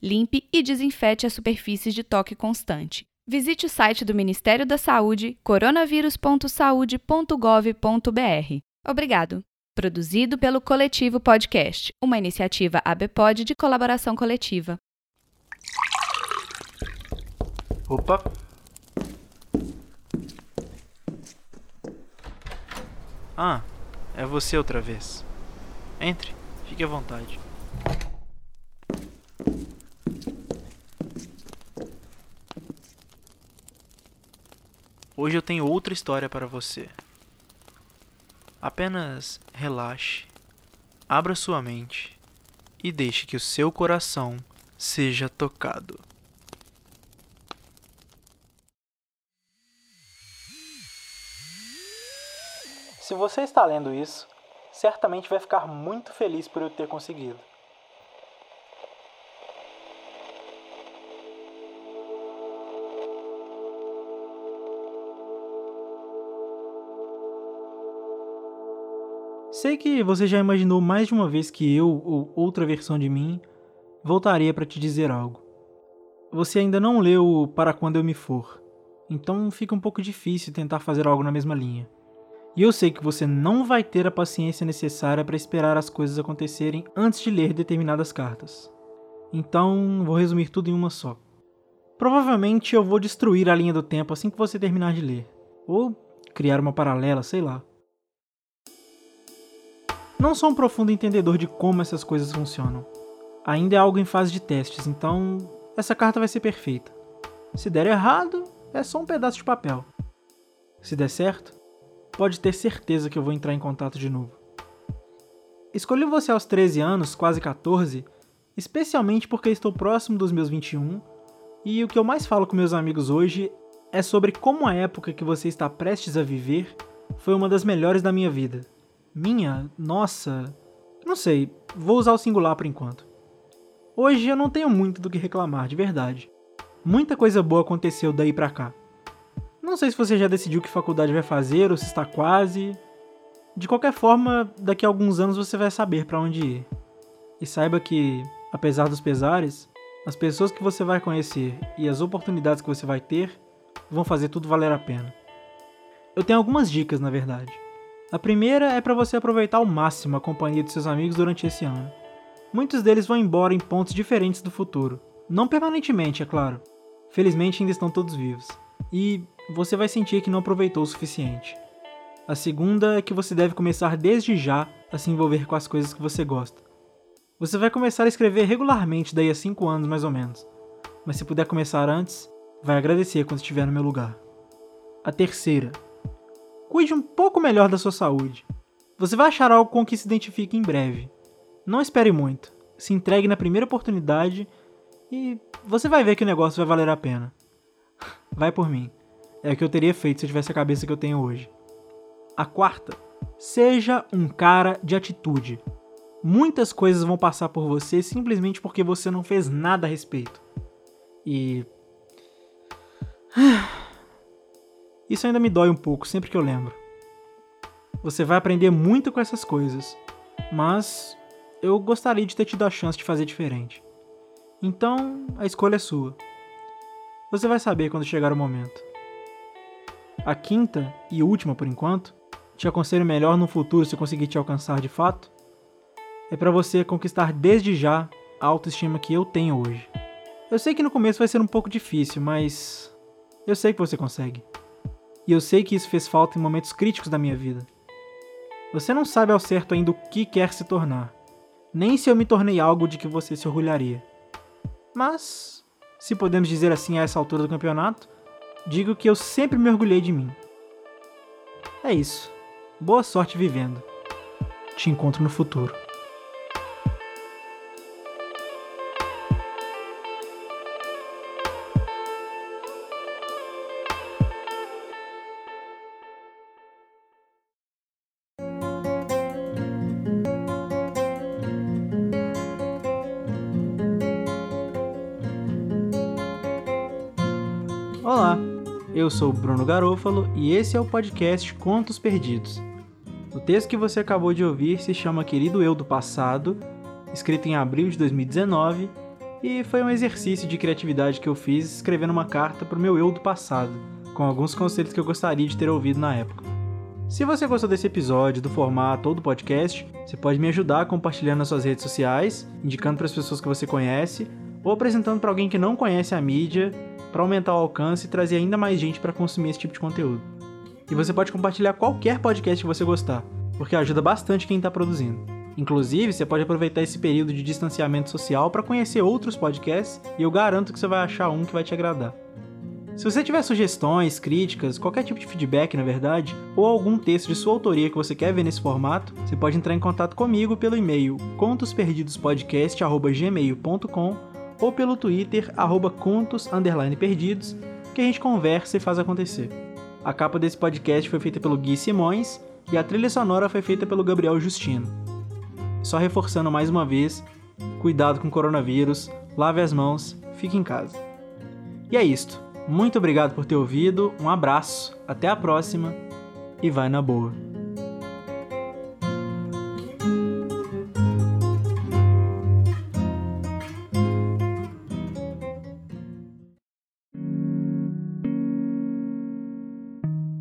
Limpe e desinfete as superfícies de toque constante. Visite o site do Ministério da Saúde, coronavírus.saude.gov.br. Obrigado. Produzido pelo Coletivo Podcast, uma iniciativa ABPOD de colaboração coletiva. Opa! Ah, é você outra vez. Entre, fique à vontade. Hoje eu tenho outra história para você. Apenas relaxe, abra sua mente e deixe que o seu coração seja tocado. Se você está lendo isso, certamente vai ficar muito feliz por eu ter conseguido. Sei que você já imaginou mais de uma vez que eu, ou outra versão de mim, voltaria para te dizer algo. Você ainda não leu Para Quando Eu Me For, então fica um pouco difícil tentar fazer algo na mesma linha. E eu sei que você não vai ter a paciência necessária para esperar as coisas acontecerem antes de ler determinadas cartas. Então, vou resumir tudo em uma só. Provavelmente eu vou destruir a linha do tempo assim que você terminar de ler, ou criar uma paralela, sei lá. Não sou um profundo entendedor de como essas coisas funcionam. Ainda é algo em fase de testes, então essa carta vai ser perfeita. Se der errado, é só um pedaço de papel. Se der certo, pode ter certeza que eu vou entrar em contato de novo. Escolhi você aos 13 anos, quase 14, especialmente porque estou próximo dos meus 21 e o que eu mais falo com meus amigos hoje é sobre como a época que você está prestes a viver foi uma das melhores da minha vida. Minha? Nossa. Não sei, vou usar o singular por enquanto. Hoje eu não tenho muito do que reclamar, de verdade. Muita coisa boa aconteceu daí pra cá. Não sei se você já decidiu que faculdade vai fazer ou se está quase. De qualquer forma, daqui a alguns anos você vai saber para onde ir. E saiba que, apesar dos pesares, as pessoas que você vai conhecer e as oportunidades que você vai ter vão fazer tudo valer a pena. Eu tenho algumas dicas, na verdade. A primeira é para você aproveitar ao máximo a companhia de seus amigos durante esse ano. Muitos deles vão embora em pontos diferentes do futuro. Não permanentemente, é claro. Felizmente ainda estão todos vivos. E você vai sentir que não aproveitou o suficiente. A segunda é que você deve começar desde já a se envolver com as coisas que você gosta. Você vai começar a escrever regularmente daí a 5 anos mais ou menos. Mas se puder começar antes, vai agradecer quando estiver no meu lugar. A terceira Cuide um pouco melhor da sua saúde. Você vai achar algo com que se identifique em breve. Não espere muito. Se entregue na primeira oportunidade e você vai ver que o negócio vai valer a pena. Vai por mim. É o que eu teria feito se eu tivesse a cabeça que eu tenho hoje. A quarta, seja um cara de atitude. Muitas coisas vão passar por você simplesmente porque você não fez nada a respeito. E Isso ainda me dói um pouco sempre que eu lembro. Você vai aprender muito com essas coisas, mas eu gostaria de ter tido a chance de fazer diferente. Então, a escolha é sua. Você vai saber quando chegar o momento. A quinta e última por enquanto, te aconselho melhor no futuro se conseguir te alcançar de fato, é para você conquistar desde já a autoestima que eu tenho hoje. Eu sei que no começo vai ser um pouco difícil, mas eu sei que você consegue. E eu sei que isso fez falta em momentos críticos da minha vida. Você não sabe ao certo ainda o que quer se tornar, nem se eu me tornei algo de que você se orgulharia. Mas, se podemos dizer assim a essa altura do campeonato, digo que eu sempre me orgulhei de mim. É isso. Boa sorte vivendo. Te encontro no futuro. Olá, eu sou Bruno Garofalo e esse é o podcast Contos Perdidos. O texto que você acabou de ouvir se chama Querido Eu do Passado, escrito em abril de 2019, e foi um exercício de criatividade que eu fiz escrevendo uma carta para o meu eu do passado, com alguns conselhos que eu gostaria de ter ouvido na época. Se você gostou desse episódio, do formato ou do podcast, você pode me ajudar compartilhando nas suas redes sociais, indicando para as pessoas que você conhece, ou apresentando para alguém que não conhece a mídia para aumentar o alcance e trazer ainda mais gente para consumir esse tipo de conteúdo. E você pode compartilhar qualquer podcast que você gostar, porque ajuda bastante quem está produzindo. Inclusive, você pode aproveitar esse período de distanciamento social para conhecer outros podcasts e eu garanto que você vai achar um que vai te agradar. Se você tiver sugestões, críticas, qualquer tipo de feedback, na verdade, ou algum texto de sua autoria que você quer ver nesse formato, você pode entrar em contato comigo pelo e-mail contosperdidospodcast@gmail.com ou pelo Twitter, arroba contos, perdidos, que a gente conversa e faz acontecer. A capa desse podcast foi feita pelo Gui Simões e a trilha sonora foi feita pelo Gabriel Justino. Só reforçando mais uma vez, cuidado com o coronavírus, lave as mãos, fique em casa. E é isto. Muito obrigado por ter ouvido, um abraço, até a próxima e vai na boa.